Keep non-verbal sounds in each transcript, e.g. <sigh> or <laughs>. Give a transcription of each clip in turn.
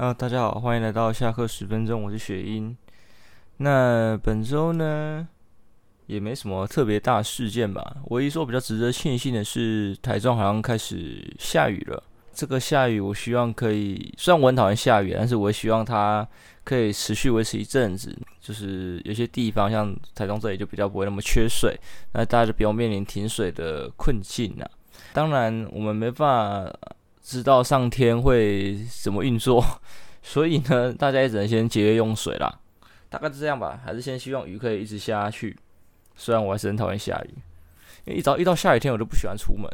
好大家好，欢迎来到下课十分钟，我是雪英。那本周呢，也没什么特别大事件吧。唯一说比较值得庆幸的是，台中好像开始下雨了。这个下雨，我希望可以，虽然我很讨厌下雨，但是我也希望它可以持续维持一阵子。就是有些地方，像台中这里，就比较不会那么缺水，那大家就不用面临停水的困境啊。当然，我们没办法。知道上天会怎么运作，<laughs> 所以呢，大家也只能先节约用水啦。大概是这样吧，还是先希望雨可以一直下下去。虽然我还是很讨厌下雨，因为一早遇到下雨天，我就不喜欢出门。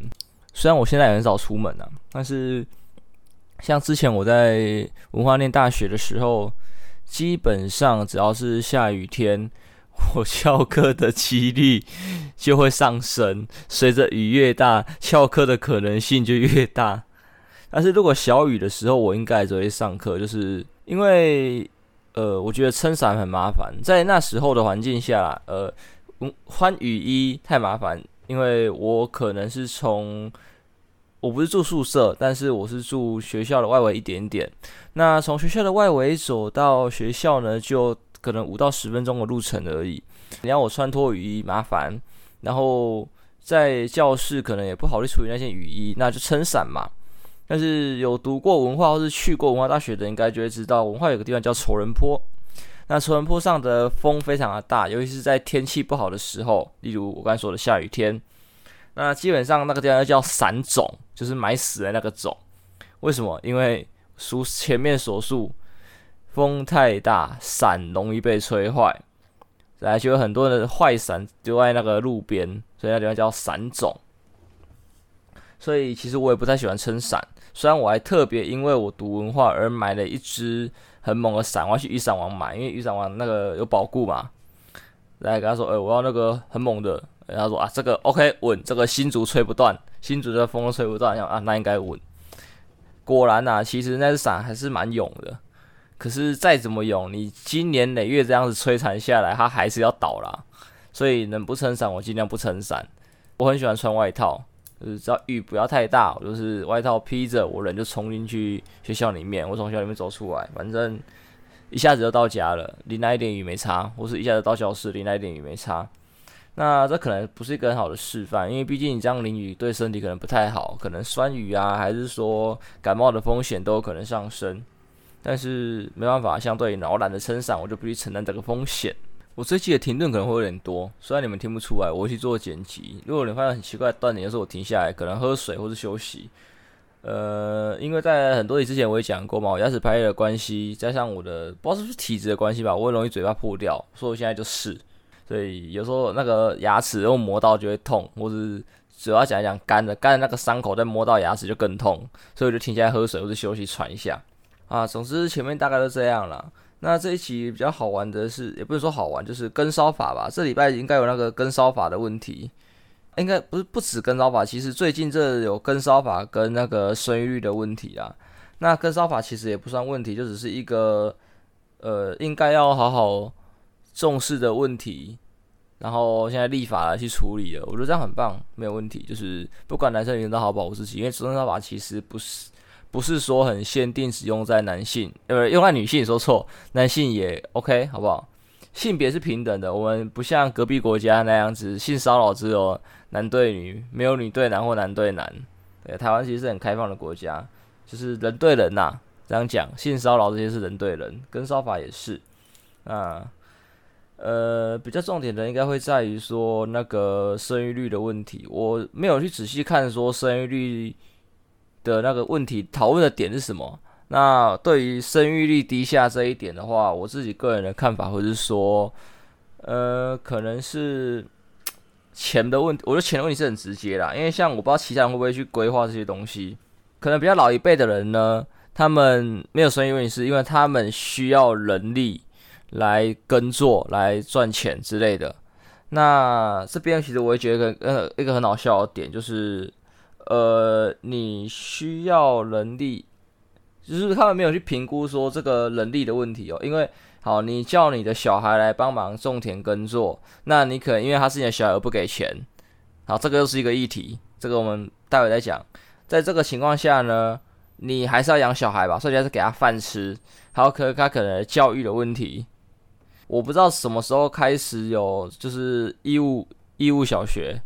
虽然我现在也很少出门啊，但是像之前我在文化念大学的时候，基本上只要是下雨天，我翘课的几率 <laughs> 就会上升。随着雨越大，翘课的可能性就越大。但是如果小雨的时候，我应该还是会上课，就是因为，呃，我觉得撑伞很麻烦，在那时候的环境下，呃，穿雨衣太麻烦，因为我可能是从，我不是住宿舍，但是我是住学校的外围一点点，那从学校的外围走到学校呢，就可能五到十分钟的路程而已，你要我穿脱雨衣麻烦，然后在教室可能也不好去处理那件雨衣，那就撑伞嘛。但是有读过文化或是去过文化大学的，应该就会知道，文化有个地方叫仇人坡。那仇人坡上的风非常的大，尤其是在天气不好的时候，例如我刚才说的下雨天。那基本上那个地方叫伞种，就是埋死的那个种。为什么？因为如前面所述，风太大，伞容易被吹坏，来就有很多的坏伞丢在那个路边，所以那地方叫伞种。所以其实我也不太喜欢撑伞。虽然我还特别因为我读文化而买了一支很猛的伞，我要去雨伞王买，因为雨伞王那个有保固嘛。来跟他说，哎、我要那个很猛的。他说啊，这个 OK 稳，这个新竹吹不断，新竹的风都吹不断，啊，那应该稳。果然啊，其实那支伞还是蛮勇的。可是再怎么勇，你经年累月这样子摧残下来，它还是要倒啦。所以能不撑伞，我尽量不撑伞。我很喜欢穿外套。就是只要雨不要太大，我就是外套披着，我人就冲进去学校里面。我从学校里面走出来，反正一下子就到家了，淋那一点雨没差，或是一下子到教室淋那一点雨没差。那这可能不是一个很好的示范，因为毕竟你这样淋雨对身体可能不太好，可能酸雨啊，还是说感冒的风险都有可能上升。但是没办法，相对于我懒得撑伞，我就必须承担这个风险。我这期的停顿可能会有点多，虽然你们听不出来，我会去做剪辑。如果你发现很奇怪的断点，有时候我停下来，可能喝水或是休息。呃，因为在很多集之前我也讲过嘛，我牙齿排列的关系，加上我的不知道是不是体质的关系吧，我很容易嘴巴破掉，所以我现在就是，所以有时候那个牙齿用磨到就会痛，或是主要讲一讲干的，干的那个伤口再磨到牙齿就更痛，所以我就停下来喝水或是休息喘一下。啊，总之前面大概都这样了。那这一期比较好玩的是，也不是说好玩，就是跟烧法吧。这礼拜应该有那个跟烧法的问题，应该不是不止跟烧法，其实最近这有跟烧法跟那个生育率的问题啊。那跟烧法其实也不算问题，就只是一个呃应该要好好重视的问题，然后现在立法来去处理了，我觉得这样很棒，没有问题。就是不管男生女生都好保护自己，因为跟烧法其实不是。不是说很限定使用在男性，呃，用在女性说错，男性也 OK，好不好？性别是平等的，我们不像隔壁国家那样子，性骚扰只有男对女，没有女对男或男对男。对，台湾其实是很开放的国家，就是人对人呐、这样讲，性骚扰这些是人对人，跟骚法也是。啊，呃，比较重点的应该会在于说那个生育率的问题，我没有去仔细看说生育率。的那个问题讨论的点是什么？那对于生育率低下这一点的话，我自己个人的看法或者是说，呃，可能是 <tsk> 钱的问题。我觉得钱的问题是很直接啦，因为像我不知道其他人会不会去规划这些东西。可能比较老一辈的人呢，他们没有生育问题，是因为他们需要人力来耕作、来赚钱之类的。那这边其实我也觉得呃一个很好笑的点就是。呃，你需要人力，就是他们没有去评估说这个人力的问题哦。因为好，你叫你的小孩来帮忙种田耕作，那你可能因为他是你的小孩而不给钱，好，这个又是一个议题，这个我们待会再讲。在这个情况下呢，你还是要养小孩吧，所以还是给他饭吃，还有可他可能教育的问题。我不知道什么时候开始有就是义务义务小学，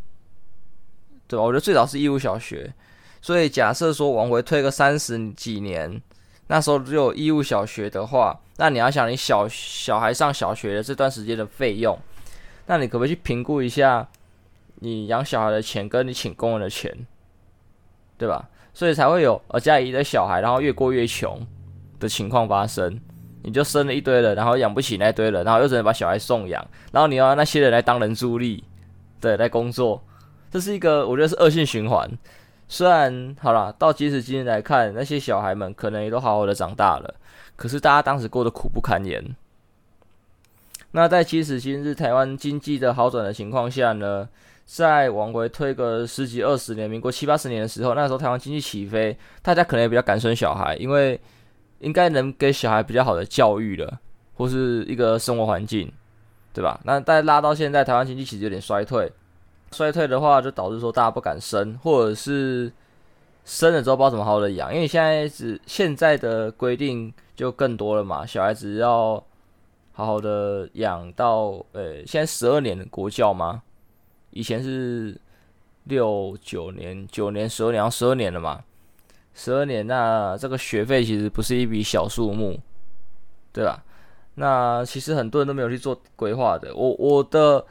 对吧？我觉得最早是义务小学，所以假设说往回推个三十几年，那时候只有义务小学的话，那你要想你小小孩上小学的这段时间的费用，那你可不可以去评估一下你养小孩的钱跟你请工人的钱，对吧？所以才会有呃家里的小孩，然后越过越穷的情况发生。你就生了一堆人，然后养不起那堆人，然后又只能把小孩送养，然后你要那些人来当人助力，对，来工作，这是一个我觉得是恶性循环。虽然好了，到即使今天来看，那些小孩们可能也都好好的长大了，可是大家当时过得苦不堪言。那在即使今日台湾经济的好转的情况下呢？再往回推个十几二十年，民国七八十年的时候，那时候台湾经济起飞，大家可能也比较敢生小孩，因为应该能给小孩比较好的教育了，或是一个生活环境，对吧？那再拉到现在，台湾经济其实有点衰退，衰退的话就导致说大家不敢生，或者是生了之后不知道怎么好好的养，因为现在是现在的规定就更多了嘛，小孩子要好好的养到呃，现在十二年的国教吗？以前是六九年、九年、十二年，然后十二年了嘛？十二年，那这个学费其实不是一笔小数目，对吧？那其实很多人都没有去做规划的。我我的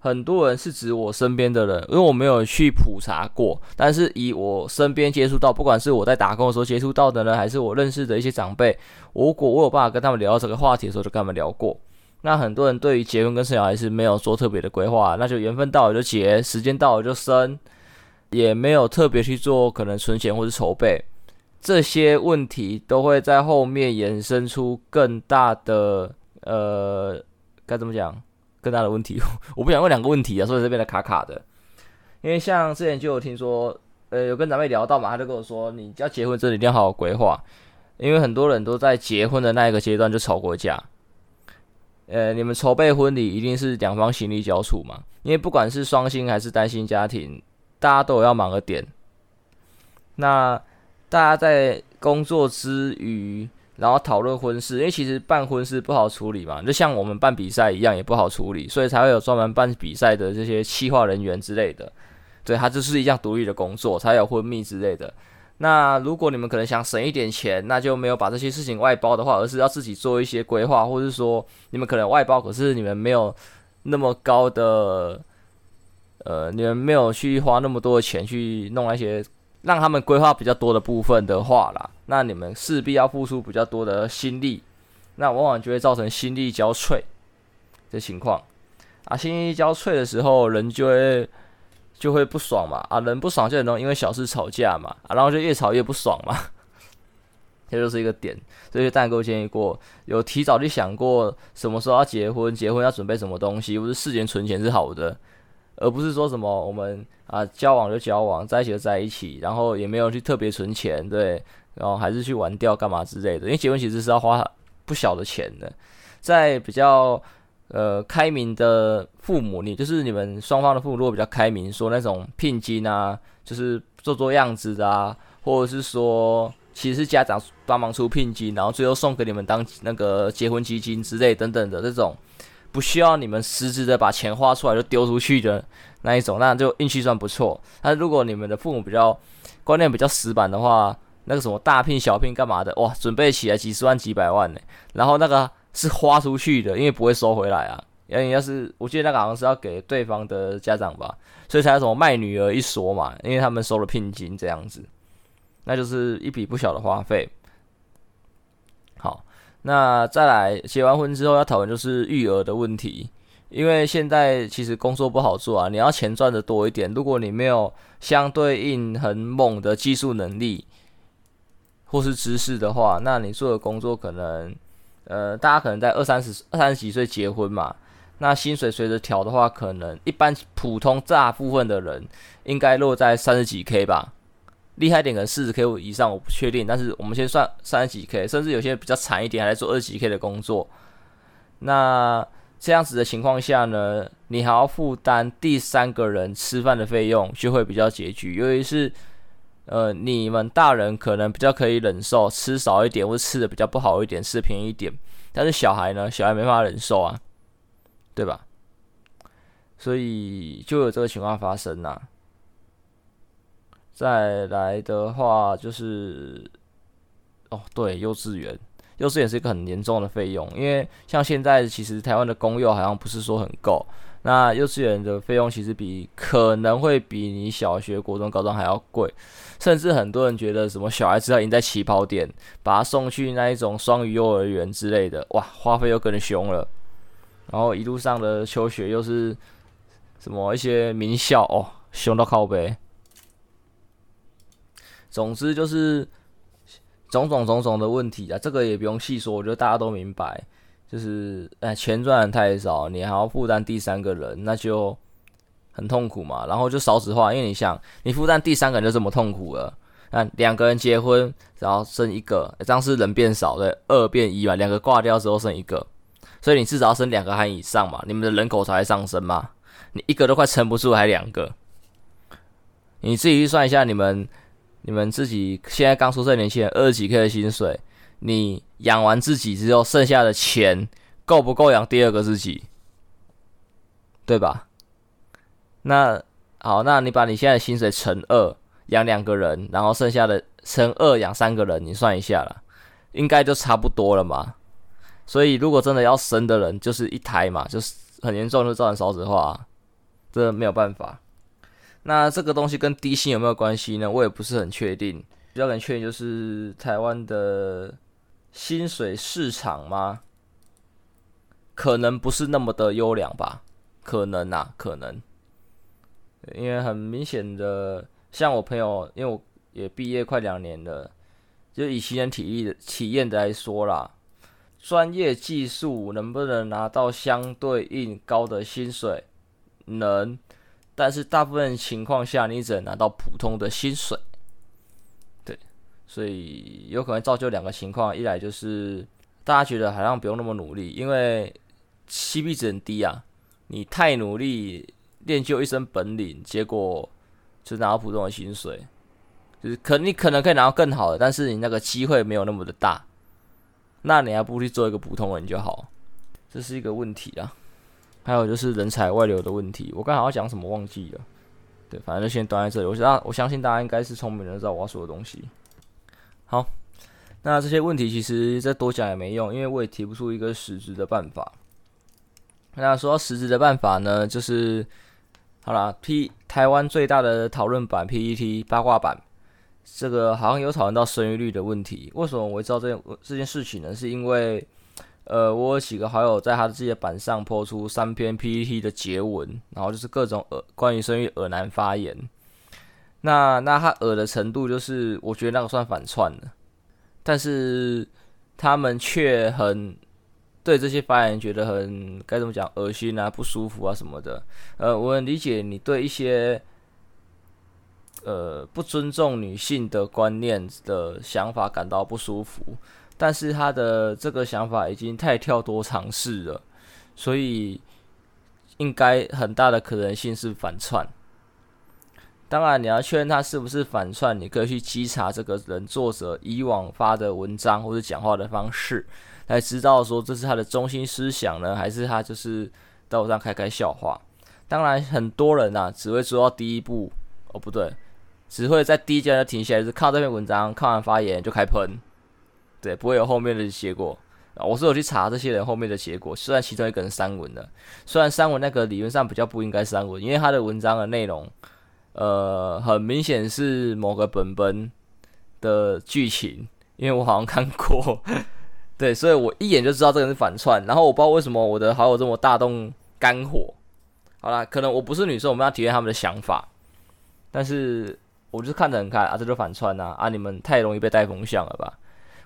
很多人是指我身边的人，因为我没有去普查过，但是以我身边接触到，不管是我在打工的时候接触到的呢，还是我认识的一些长辈，如果我有办法跟他们聊到这个话题的时候，就跟他们聊过。那很多人对于结婚跟生小孩是没有做特别的规划，那就缘分到了就结，时间到了就生，也没有特别去做可能存钱或是筹备，这些问题都会在后面衍生出更大的呃该怎么讲更大的问题。<laughs> 我不想问两个问题啊，所以这边的卡卡的。因为像之前就有听说，呃有跟长辈聊到嘛，他就跟我说，你要结婚真的一定要好好规划，因为很多人都在结婚的那一个阶段就吵过架。呃，你们筹备婚礼一定是两方心力交处嘛？因为不管是双薪还是单薪家庭，大家都有要忙的点。那大家在工作之余，然后讨论婚事，因为其实办婚事不好处理嘛，就像我们办比赛一样，也不好处理，所以才会有专门办比赛的这些企划人员之类的。对，它就是一项独立的工作，才有婚蜜之类的。那如果你们可能想省一点钱，那就没有把这些事情外包的话，而是要自己做一些规划，或是说你们可能外包，可是你们没有那么高的，呃，你们没有去花那么多的钱去弄那些让他们规划比较多的部分的话啦，那你们势必要付出比较多的心力，那往往就会造成心力交瘁的情况啊，心力交瘁的时候，人就会。就会不爽嘛，啊，人不爽就很容易因为小事吵架嘛，啊，然后就越吵越不爽嘛，<laughs> 这就是一个点。所以，蛋哥建议过，有提早去想过什么时候要结婚，结婚要准备什么东西，不是事前存钱是好的，而不是说什么我们啊交往就交往，在一起就在一起，然后也没有去特别存钱，对，然后还是去玩掉干嘛之类的。因为结婚其实是要花不小的钱的，在比较。呃，开明的父母，你就是你们双方的父母，如果比较开明，说那种聘金啊，就是做做样子的啊，或者是说其实是家长帮忙出聘金，然后最后送给你们当那个结婚基金之类等等的这种，不需要你们实质的把钱花出来就丢出去的那一种，那就运气算不错。但如果你们的父母比较观念比较死板的话，那个什么大聘小聘干嘛的，哇，准备起来几十万几百万呢，然后那个。是花出去的，因为不会收回来啊。因为要是我记得那个好像是要给对方的家长吧，所以才有什么卖女儿一说嘛，因为他们收了聘金这样子，那就是一笔不小的花费。那再来结完婚之后要讨论就是育儿的问题，因为现在其实工作不好做啊，你要钱赚的多一点，如果你没有相对应很猛的技术能力或是知识的话，那你做的工作可能。呃，大家可能在二三十、二三十几岁结婚嘛，那薪水随着调的话，可能一般普通大部分的人应该落在三十几 K 吧，厉害点可能四十 K 以上，我不确定。但是我们先算三十几 K，甚至有些比较惨一点，还在做二十几 K 的工作。那这样子的情况下呢，你还要负担第三个人吃饭的费用，就会比较拮据。尤其是呃，你们大人可能比较可以忍受吃少一点，或者吃的比较不好一点，吃便宜一点。但是小孩呢，小孩没办法忍受啊，对吧？所以就有这个情况发生呐、啊。再来的话就是，哦，对，幼稚园，幼稚园是一个很严重的费用，因为像现在其实台湾的公幼好像不是说很够。那幼稚园的费用其实比可能会比你小学、国中、高中还要贵，甚至很多人觉得什么小孩子要赢在起跑点，把他送去那一种双语幼儿园之类的，哇，花费又更凶了。然后一路上的求学又是什么一些名校哦，凶到靠北。总之就是种种种种的问题啊，这个也不用细说，我觉得大家都明白。就是，哎，钱赚的太少，你还要负担第三个人，那就很痛苦嘛。然后就少子化，因为你想，你负担第三个人就这么痛苦了。那两个人结婚，然后生一个，这样是人变少的，二变一嘛。两个挂掉之后剩一个，所以你至少要生两个还以上嘛，你们的人口才会上升嘛。你一个都快撑不住，还两个，你自己去算一下，你们你们自己现在刚出生年轻人二十几 K 的薪水。你养完自己之后，剩下的钱够不够养第二个自己？对吧？那好，那你把你现在的薪水乘二，养两个人，然后剩下的乘二养三个人，你算一下啦，应该就差不多了嘛。所以，如果真的要生的人，就是一胎嘛，就是很严重，就造成少子化，这没有办法。那这个东西跟低薪有没有关系呢？我也不是很确定。比较能确定就是台湾的。薪水市场吗？可能不是那么的优良吧，可能啊，可能。因为很明显的，像我朋友，因为我也毕业快两年了，就以新人体力的体验的来说啦，专业技术能不能拿到相对应高的薪水？能，但是大部分情况下，你只能拿到普通的薪水。对所以有可能造就两个情况，一来就是大家觉得好像不用那么努力，因为 CP 值很低啊。你太努力练就一身本领，结果就拿到普通的薪水，就是可你可能可以拿到更好的，但是你那个机会没有那么的大。那你还不如去做一个普通人就好，这是一个问题啊。还有就是人才外流的问题，我刚好要讲什么忘记了。对，反正就先端在这里。我相我相信大家应该是聪明人，知道我要说的东西。好，那这些问题其实再多讲也没用，因为我也提不出一个实质的办法。那说到实质的办法呢，就是好啦，P 台湾最大的讨论版 PTT 八卦版，这个好像有讨论到生育率的问题。为什么我会知道这件这件事情呢？是因为呃，我有几个好友在他自己的版上 po 出三篇 PPT 的结文，然后就是各种呃关于生育恶男发言。那那他恶的程度，就是我觉得那个算反串的，但是他们却很对这些发言觉得很该怎么讲恶心啊、不舒服啊什么的。呃，我很理解你对一些呃不尊重女性的观念的想法感到不舒服，但是他的这个想法已经太跳脱尝试了，所以应该很大的可能性是反串。当然，你要确认他是不是反串，你可以去稽查这个人作者以往发的文章或者讲话的方式，来知道说这是他的中心思想呢，还是他就是在网上开开笑话。当然，很多人呐、啊、只会做到第一步，哦不对，只会在第一阶段停下来，是看到这篇文章，看完发言就开喷，对，不会有后面的结果。我是有去查这些人后面的结果，虽然其中一个人删文的，虽然删文那个理论上比较不应该删文，因为他的文章的内容。呃，很明显是某个本本的剧情，因为我好像看过，<laughs> 对，所以我一眼就知道这个人是反串。然后我不知道为什么我的好友这么大动肝火。好啦，可能我不是女生，我们要体验他们的想法，但是我就是看得很开啊，这就反串啊，啊，你们太容易被带风向了吧？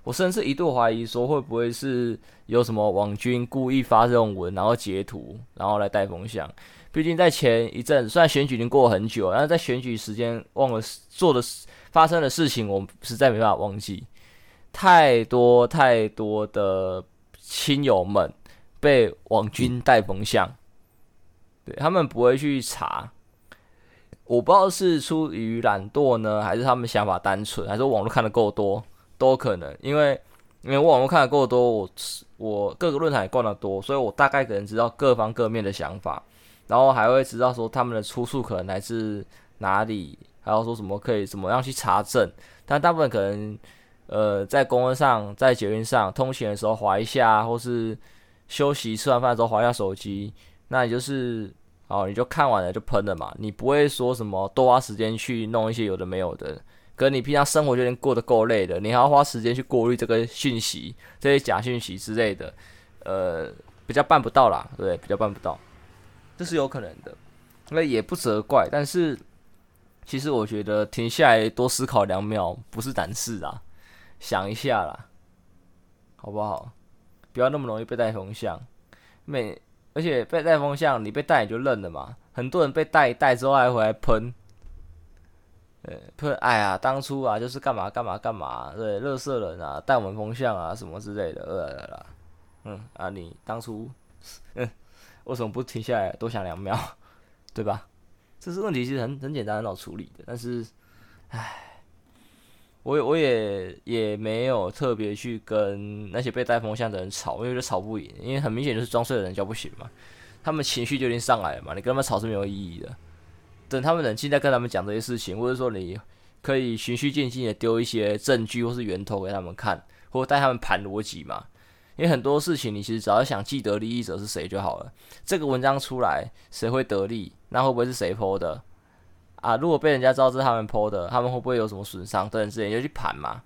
我甚至一度怀疑说，会不会是有什么网军故意发这种文，然后截图，然后来带风向。毕竟在前一阵，虽然选举已经过了很久，但是在选举时间忘了做的发生的事情，我实在没办法忘记。太多太多的亲友们被网军带风向，对，他们不会去查，我不知道是出于懒惰呢，还是他们想法单纯，还是网络看的够多，都可能。因为因为我网络看的够多，我我各个论坛也逛得多，所以我大概可能知道各方各面的想法，然后还会知道说他们的出处可能来自哪里，还有说什么可以怎么样去查证。但大部分可能呃在公车上、在捷运上通勤的时候划一下，或是休息吃完饭的时候划一下手机，那也就是。哦，你就看完了就喷了嘛，你不会说什么多花时间去弄一些有的没有的，可你平常生活就已经过得够累的，你还要花时间去过滤这个讯息、这些假讯息之类的，呃，比较办不到啦，对，比较办不到，这是有可能的，那也不责怪，但是其实我觉得停下来多思考两秒不是难事啊，想一下啦，好不好？不要那么容易被带风向，每。而且被带风向，你被带你就认了嘛。很多人被带带之后还回来喷，呃，喷，哎呀，当初啊就是干嘛干嘛干嘛，对，乐色人啊，带我们风向啊什么之类的，呃，嗯啊，你当初，嗯，为什么不停下来多想两秒，<laughs> 对吧？这是问题，其实很很简单很好处理的，但是，唉。我我也也没有特别去跟那些被带风向的人吵，因为就吵不赢，因为很明显就是装睡的人叫不醒嘛，他们情绪就已经上来了嘛，你跟他们吵是没有意义的。等他们冷静再跟他们讲这些事情，或者说你可以循序渐进的丢一些证据或是源头给他们看，或带他们盘逻辑嘛。因为很多事情你其实只要想既得利益者是谁就好了。这个文章出来谁会得利，那会不会是谁泼的？啊！如果被人家知道是他们泼的，他们会不会有什么损伤？等等之类，就去盘嘛。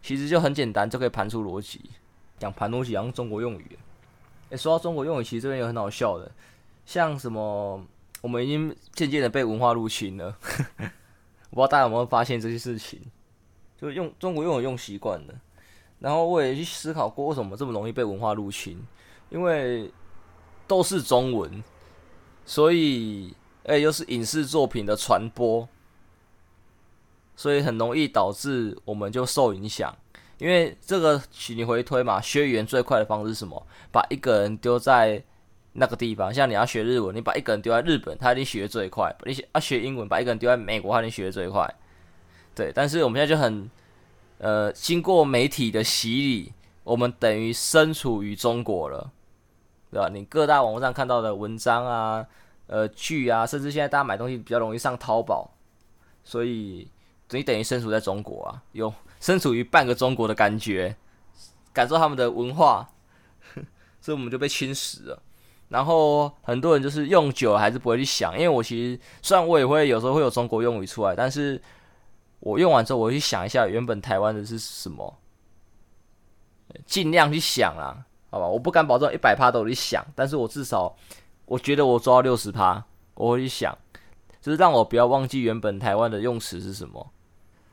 其实就很简单，就可以盘出逻辑。讲盘逻辑，好像中国用语。诶、说到中国用语，其实这边有很好笑的，像什么，我们已经渐渐的被文化入侵了。<laughs> 我不知道大家有没有发现这些事情，就用中国用用习惯了。然后我也去思考过，为什么这么容易被文化入侵？因为都是中文，所以。哎，又是影视作品的传播，所以很容易导致我们就受影响。因为这个，请你回推嘛，学语言最快的方式是什么？把一个人丢在那个地方，像你要学日文，你把一个人丢在日本，他一定学最快；你学要学英文，把一个人丢在美国，他一定学最快。对，但是我们现在就很，呃，经过媒体的洗礼，我们等于身处于中国了，对吧？你各大网络上看到的文章啊。呃，剧啊，甚至现在大家买东西比较容易上淘宝，所以等于等于身处在中国啊，有身处于半个中国的感觉，感受他们的文化，<laughs> 所以我们就被侵蚀了。然后很多人就是用久了还是不会去想，因为我其实虽然我也会有时候会有中国用语出来，但是我用完之后我会去想一下原本台湾的是什么，尽量去想啊，好吧，我不敢保证一百趴都有去想，但是我至少。我觉得我做到六十趴，我会去想，就是让我不要忘记原本台湾的用词是什么，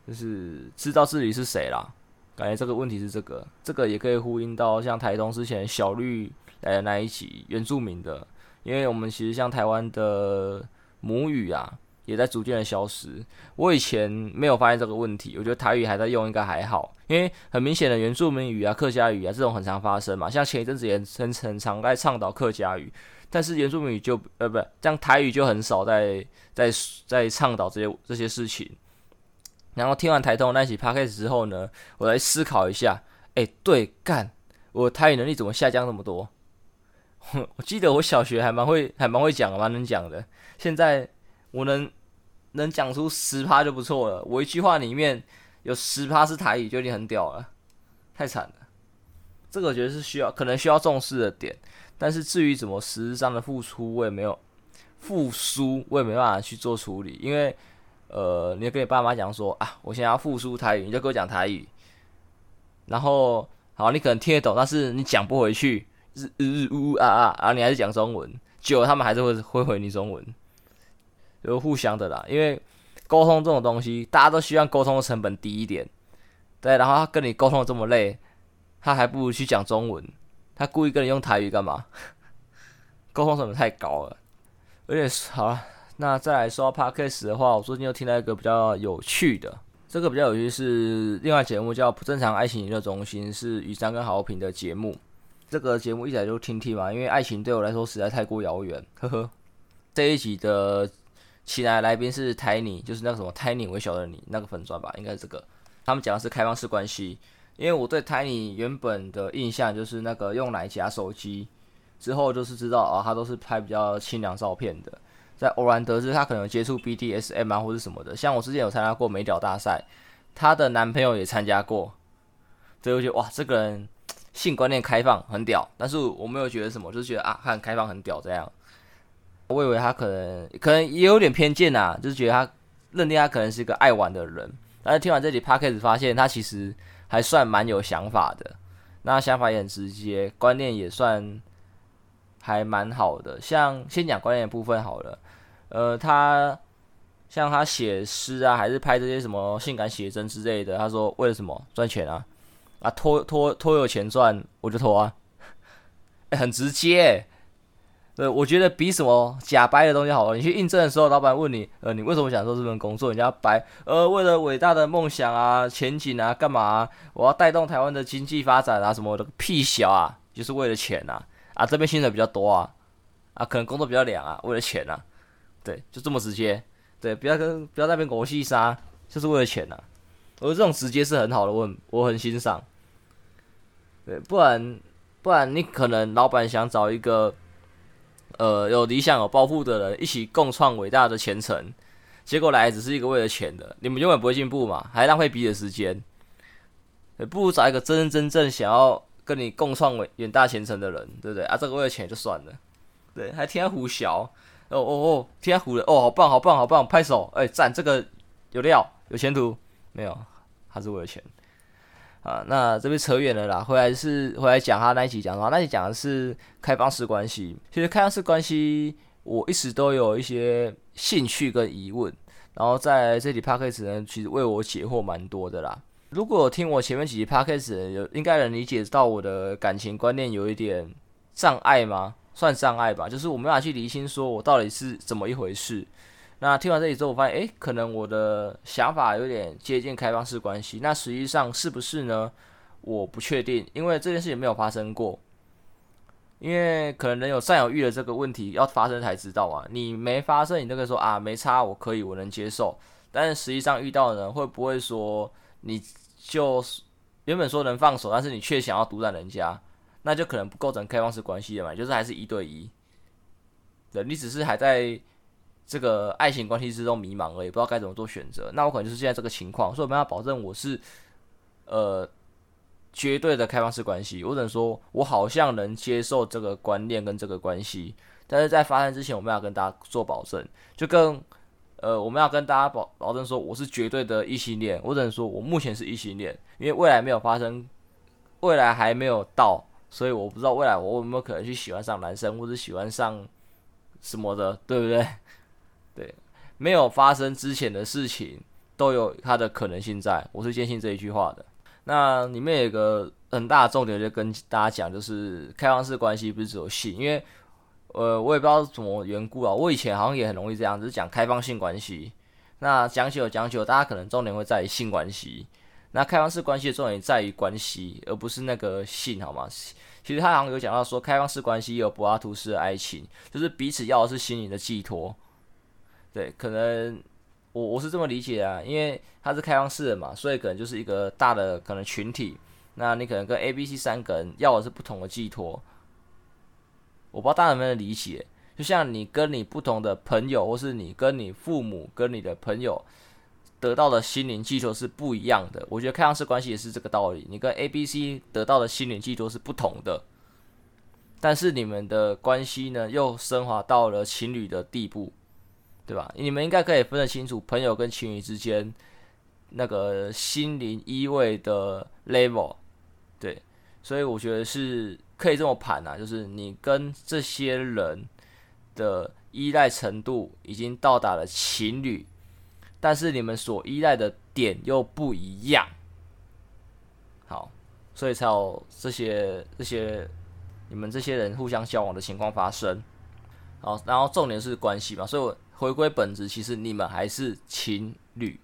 就是知道自己是谁啦。感觉这个问题是这个，这个也可以呼应到像台东之前小绿来的那一起原住民的，因为我们其实像台湾的母语啊，也在逐渐的消失。我以前没有发现这个问题，我觉得台语还在用应该还好，因为很明显的原住民语啊、客家语啊这种很常发生嘛，像前一阵子也很很常在倡导客家语。但是原住民语就呃不，这样台语就很少在在在倡导这些这些事情。然后听完台东那期 podcast 之后呢，我来思考一下，哎、对，干，我台语能力怎么下降那么多？<laughs> 我记得我小学还蛮会还蛮会讲，蛮能讲的。现在我能能讲出十趴就不错了。我一句话里面有十趴是台语，就已经很屌了，太惨了。这个我觉得是需要可能需要重视的点。但是至于怎么实质上的付出，我也没有复苏，我也没办法去做处理。因为，呃，你要跟你爸妈讲说啊，我现在要复苏台语，你就给我讲台语。然后，好，你可能听得懂，但是你讲不回去，日日日呜呜啊啊，然后你还是讲中文，久了他们还是会会回你中文，就互相的啦。因为沟通这种东西，大家都希望沟通的成本低一点，对。然后他跟你沟通的这么累，他还不如去讲中文。他故意跟你用台语干嘛？<laughs> 沟通成本太高了。而且好了，那再来说 p o d c a s 的话，我最近又听到一个比较有趣的，这个比较有趣是另外节目叫《不正常爱情研究中心》，是雨山跟豪平的节目。这个节目一直就听听嘛，因为爱情对我来说实在太过遥远。<laughs> 呵呵，这一集的请来来宾是 Tiny，就是那个什么 Tiny 微小的你那个粉钻吧，应该是这个。他们讲的是开放式关系，因为我对 Tiny 原本的印象就是那个用来夹手机，之后就是知道啊，他都是拍比较清凉照片的。在偶然得知他可能接触 BDSM 啊或者什么的，像我之前有参加过美屌大赛，她的男朋友也参加过，所以我觉得哇，这个人性观念开放很屌，但是我没有觉得什么，就是觉得啊，很开放很屌这样。我以为他可能可能也有点偏见呐，就是觉得他认定他可能是一个爱玩的人。但是听完这集 Podcast 发现他其实还算蛮有想法的，那想法也很直接，观念也算还蛮好的。像先讲观念的部分好了，呃，他像他写诗啊，还是拍这些什么性感写真之类的，他说为了什么赚钱啊？啊，拖拖拖有钱赚我就拖啊，<laughs> 欸、很直接、欸。对，我觉得比什么假掰的东西好。你去应征的时候，老板问你，呃，你为什么想做这份工作？人家掰，呃，为了伟大的梦想啊，前景啊，干嘛？我要带动台湾的经济发展啊，什么的屁小啊，就是为了钱啊。啊，这边薪水比较多啊，啊，可能工作比较凉啊，为了钱啊。对，就这么直接。对，不要跟不要在那边狗戏杀，就是为了钱啊。我这种直接是很好的，我很我很欣赏。对，不然不然你可能老板想找一个。呃，有理想、有抱负的人一起共创伟大的前程，结果来只是一个为了钱的，你们永远不会进步嘛，还浪费彼此时间。不如找一个真真正正想要跟你共创伟远大前程的人，对不对？啊，这个为了钱就算了，对，还天胡小，哦哦哦，天胡的，哦，好棒，好棒，好棒，拍手，哎，赞，这个有料，有前途，没有，还是为了钱。啊，那这边扯远了啦，回来是回来讲他那一集讲的话，那一集讲的是开放式关系。其实开放式关系，我一直都有一些兴趣跟疑问，然后在这里 Podcast 呢，其实为我解惑蛮多的啦。如果听我前面几集 Podcast，有应该能理解到我的感情观念有一点障碍吗？算障碍吧，就是我没法去厘清，说我到底是怎么一回事。那听完这里之后，我发现，诶，可能我的想法有点接近开放式关系。那实际上是不是呢？我不确定，因为这件事情没有发生过。因为可能人有占有欲的这个问题要发生才知道啊。你没发生，你都可以说啊，没差，我可以，我能接受。但是实际上遇到的人会不会说，你就原本说能放手，但是你却想要独揽人家，那就可能不构成开放式关系了嘛？就是还是一对一。对，你只是还在。这个爱情关系之中迷茫而已，不知道该怎么做选择。那我可能就是现在这个情况，所以我没办法保证我是呃绝对的开放式关系。我只能说，我好像能接受这个观念跟这个关系，但是在发生之前，我们要跟大家做保证，就跟呃我们要跟大家保保证说，我是绝对的异性恋。我只能说，我目前是异性恋，因为未来没有发生，未来还没有到，所以我不知道未来我有没有可能去喜欢上男生，或者喜欢上什么的，对不对？对，没有发生之前的事情都有它的可能性在，我是坚信这一句话的。那里面有一个很大的重点，就跟大家讲，就是开放式关系不是只有性，因为呃，我也不知道什么缘故啊，我以前好像也很容易这样，只是讲开放性关系。那讲久讲久，大家可能重点会在于性关系。那开放式关系的重点在于关系，而不是那个性，好吗？其实他好像有讲到说，开放式关系也有柏拉图式的爱情，就是彼此要的是心灵的寄托。对，可能我我是这么理解啊，因为他是开放式的嘛，所以可能就是一个大的可能群体。那你可能跟 A、B、C 三个人要的是不同的寄托，我不知道大家能不能理解。就像你跟你不同的朋友，或是你跟你父母、跟你的朋友得到的心灵寄托是不一样的。我觉得开放式关系也是这个道理，你跟 A、B、C 得到的心灵寄托是不同的，但是你们的关系呢，又升华到了情侣的地步。对吧？你们应该可以分得清楚朋友跟情侣之间那个心灵依偎的 level，对，所以我觉得是可以这么盘啊，就是你跟这些人的依赖程度已经到达了情侣，但是你们所依赖的点又不一样，好，所以才有这些这些你们这些人互相交往的情况发生，好，然后重点是关系嘛，所以我。回归本质，其实你们还是情侣。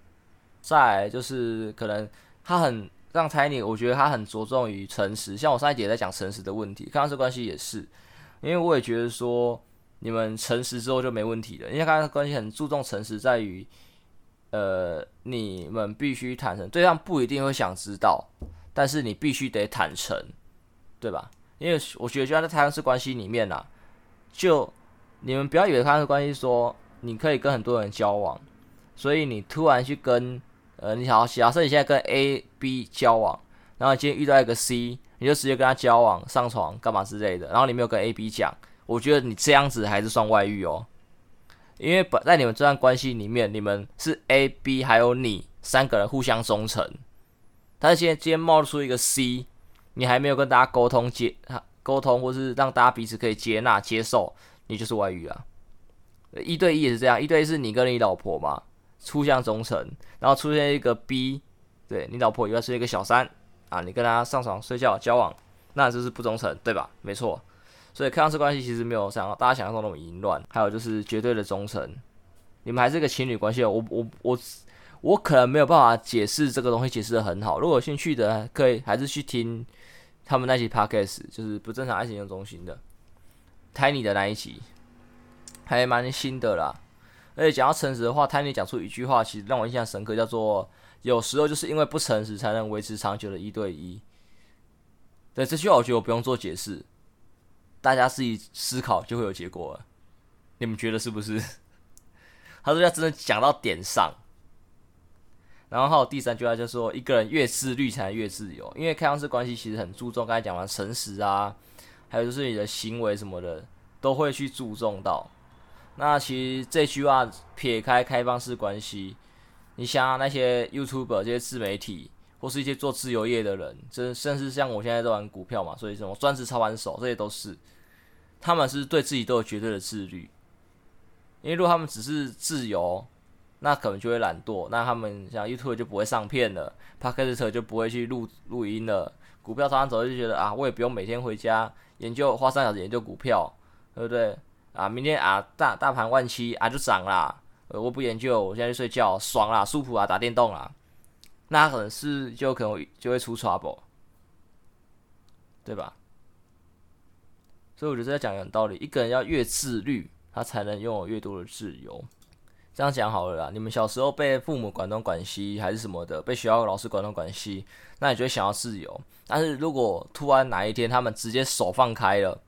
再就是可能他很让 Tiny，我觉得他很着重于诚实。像我上一节在讲诚实的问题，开放式关系也是，因为我也觉得说你们诚实之后就没问题了。因为开放式关系很注重诚实，在于，呃，你们必须坦诚，对方不一定会想知道，但是你必须得坦诚，对吧？因为我觉得，就像在开放式关系里面呐、啊，就你们不要以为开放式关系说你可以跟很多人交往，所以你突然去跟，呃，你好，假设你现在跟 A、B 交往，然后你今天遇到一个 C，你就直接跟他交往、上床干嘛之类的，然后你没有跟 A、B 讲。我觉得你这样子还是算外遇哦，因为本在你们这段关系里面，你们是 A、B 还有你三个人互相忠诚，但是现在今天冒出一个 C，你还没有跟大家沟通接沟通，或是让大家彼此可以接纳接受，你就是外遇啊。一对一也是这样，一对一是你跟你老婆嘛，互相忠诚，然后出现一个 B，对你老婆以外是一个小三啊，你跟他上床睡觉交往，那就是不忠诚，对吧？没错。所以开放式关系其实没有像大家想象中那么淫乱，还有就是绝对的忠诚。你们还是一个情侣关系，我我我我可能没有办法解释这个东西解释的很好。如果有兴趣的，可以还是去听他们那期 podcast，就是不正常爱情研究中心的 Tiny 的那一期，还蛮新的啦。而且讲到诚实的话泰尼讲出一句话，其实让我印象深刻，叫做“有时候就是因为不诚实，才能维持长久的一对一”。对，这句话，我觉得我不用做解释。大家自己思考就会有结果了，你们觉得是不是？<laughs> 他说要真的讲到点上，然后还有第三句话就是说，一个人越自律才能越自由，因为开放式关系其实很注重刚才讲完诚实啊，还有就是你的行为什么的都会去注重到。那其实这句话撇开开放式关系，你想想那些 YouTuber 这些自媒体。或是一些做自由业的人，这甚至像我现在在玩股票嘛，所以什么专职操盘手，这些都是，他们是对自己都有绝对的自律。因为如果他们只是自由，那可能就会懒惰，那他们像 YouTube 就不会上片了，Podcast 就不会去录录音了。股票操盘手就觉得啊，我也不用每天回家研究，花三小时研究股票，对不对？啊，明天啊大大盘万七啊就涨啦，我不研究，我现在就睡觉，爽啦，舒服啊，打电动啦。那可能是就可能就会出 trouble，对吧？所以我觉得这讲有道理。一个人要越自律，他才能拥有越多的自由。这样讲好了啦。你们小时候被父母管东管西还是什么的，被学校老师管东管西，那你就会想要自由。但是如果突然哪一天他们直接手放开了，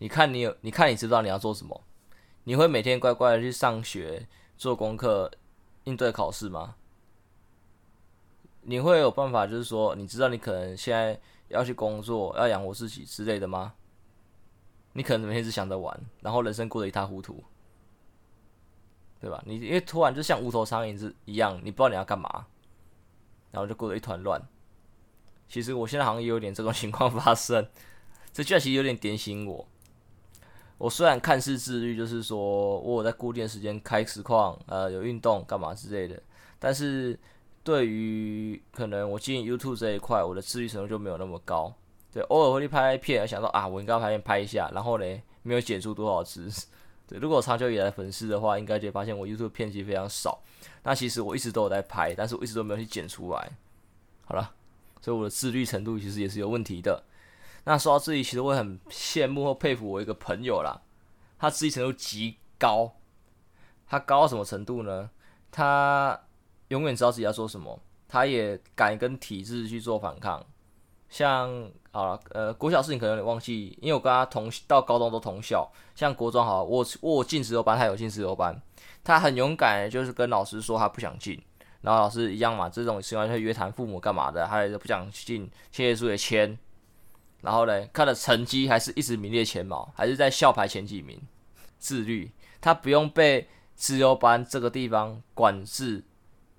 你看你有，你看你知道你要做什么？你会每天乖乖的去上学、做功课、应对考试吗？你会有办法，就是说，你知道你可能现在要去工作，要养活自己之类的吗？你可能每天只想着玩，然后人生过得一塌糊涂，对吧？你因为突然就像无头苍蝇子一样，你不知道你要干嘛，然后就过得一团乱。其实我现在好像也有点这种 <laughs> 情况发生，这句其实有点点醒我。我虽然看似自律，就是说我有在固定时间开实况，呃，有运动干嘛之类的，但是。对于可能我经营 YouTube 这一块，我的自律程度就没有那么高。对，偶尔会去拍片，想说啊，我应该要拍片拍一下，然后呢，没有剪出多少支。<laughs> 对，如果长久以来粉丝的话，应该就会发现我 YouTube 片其实非常少。那其实我一直都有在拍，但是我一直都没有去剪出来。好了，所以我的自律程度其实也是有问题的。那说到自律，其实我很羡慕或佩服我一个朋友啦，他自己程度极高。他高到什么程度呢？他。永远知道自己要做什么，他也敢跟体制去做反抗。像啊，呃，国小事情可能有点忘记，因为我跟他同到高中都同校。像国中好，我我进自由班，他有进自由班，他很勇敢，就是跟老师说他不想进，然后老师一样嘛，这种情况会约谈父母干嘛的，他也不想进，签书也签，然后呢，他的成绩还是一直名列前茅，还是在校排前几名，自律，他不用被自由班这个地方管制。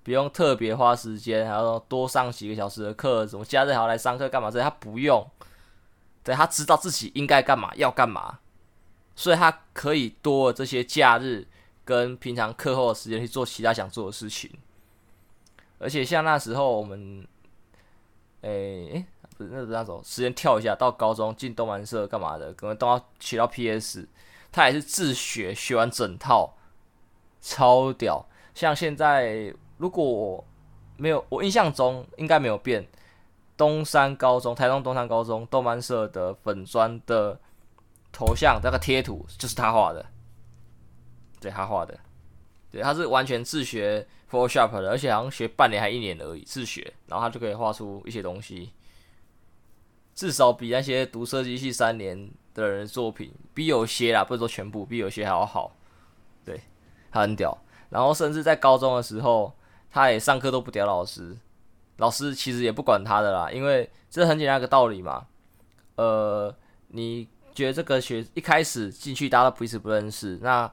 不用特别花时间，还要多上几个小时的课，什么假日还要来上课干嘛？这他不用，对，他知道自己应该干嘛，要干嘛，所以他可以多这些假日跟平常课后的时间去做其他想做的事情。而且像那时候我们，诶诶，不是那是那种时间跳一下到高中进动漫社干嘛的，可能都要学到 PS，他也是自学，学完整套，超屌。像现在。如果没有，我印象中应该没有变。东山高中，台东东山高中动漫社的粉砖的头像那个贴图就是他画的，对，他画的，对，他是完全自学 Photoshop 的，而且好像学半年还一年而已，自学，然后他就可以画出一些东西，至少比那些读设计系三年的人的作品，比有些啦，不是说全部，比有些还要好，对，他很屌，然后甚至在高中的时候，他也上课都不屌老师，老师其实也不管他的啦，因为这很简单一个道理嘛，呃，你。觉得这个学一开始进去，大家都彼此不认识。那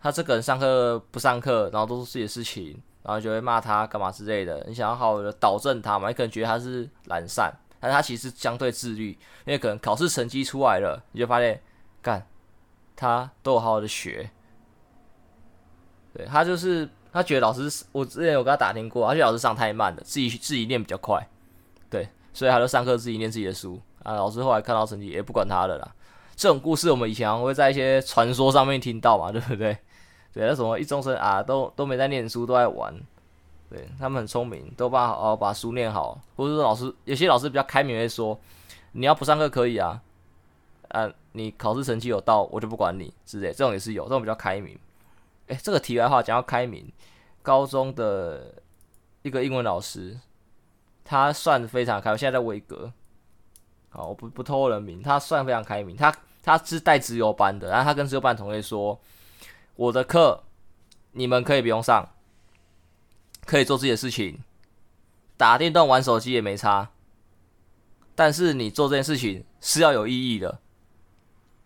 他这个人上课不上课，然后都是自己的事情，然后就会骂他干嘛之类的。你想要好好的导正他嘛？你可能觉得他是懒散，但他其实相对自律，因为可能考试成绩出来了，你就发现，干，他都有好好的学。对，他就是他觉得老师，我之前有跟他打听过，他觉得老师上太慢了，自己自己念比较快。对，所以他就上课自己念自己的书。啊！老师后来看到成绩也不管他了啦。这种故事我们以前会在一些传说上面听到嘛，对不对？对，那什么一中生啊，都都没在念书，都在玩。对，他们很聪明，都把哦把书念好。或者说老师有些老师比较开明，会说你要不上课可以啊，啊，你考试成绩有到，我就不管你之类。这种也是有，这种比较开明。哎，这个题外话讲到开明，高中的一个英文老师，他算非常开，我现在在威格。好，我不不透露人名，他算非常开明，他他是带直优班的，然后他跟直优班同学说，我的课你们可以不用上，可以做自己的事情，打电动玩手机也没差，但是你做这件事情是要有意义的，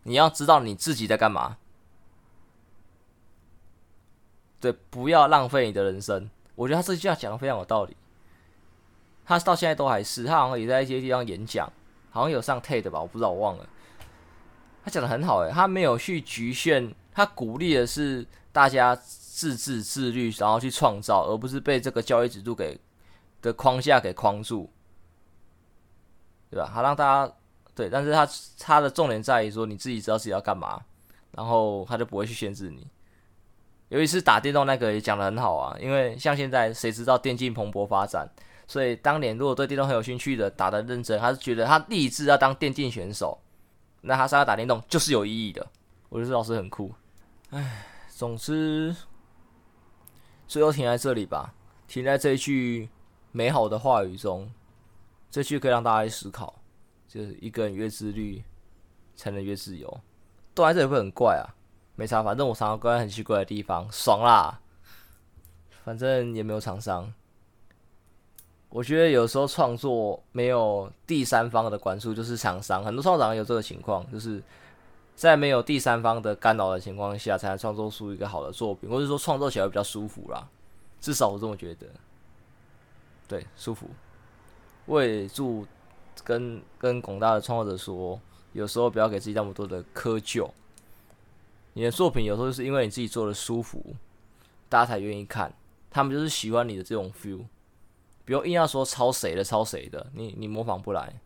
你要知道你自己在干嘛，对，不要浪费你的人生，我觉得他这句话讲的非常有道理，他到现在都还是，他好像也在一些地方演讲。好像有上 TED 吧，我不知道，我忘了。他讲的很好诶，他没有去局限，他鼓励的是大家自治自律，然后去创造，而不是被这个教育制度给的框架给框住，对吧？他让大家对，但是他他的重点在于说你自己知道自己要干嘛，然后他就不会去限制你。尤其是打电动那个也讲的很好啊，因为像现在谁知道电竞蓬勃发展。所以当年如果对电动很有兴趣的，打得认真，他是觉得他立志要当电竞选手，那他上来打电动就是有意义的。我觉得老师很酷。唉，总之，最后停在这里吧，停在这一句美好的话语中。这句可以让大家去思考，就是一个人越自律，才能越自由。断在这里会很怪啊，没啥，反正我常常关在很奇怪的地方，爽啦。反正也没有厂商。我觉得有时候创作没有第三方的管束，就是厂商。很多创作者有这个情况，就是在没有第三方的干扰的情况下，才能创作出一个好的作品，或者说创作起来比较舒服啦。至少我这么觉得，对，舒服。我也祝跟跟广大的创作者说，有时候不要给自己那么多的苛求。你的作品有时候就是因为你自己做的舒服，大家才愿意看。他们就是喜欢你的这种 feel。不用硬要说抄谁的，抄谁的，你你模仿不来。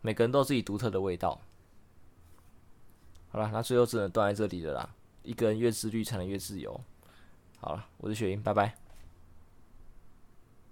每个人都有自己独特的味道。好了，那最后只能断在这里了啦。一个人越自律，才能越自由。好了，我是雪英，拜拜。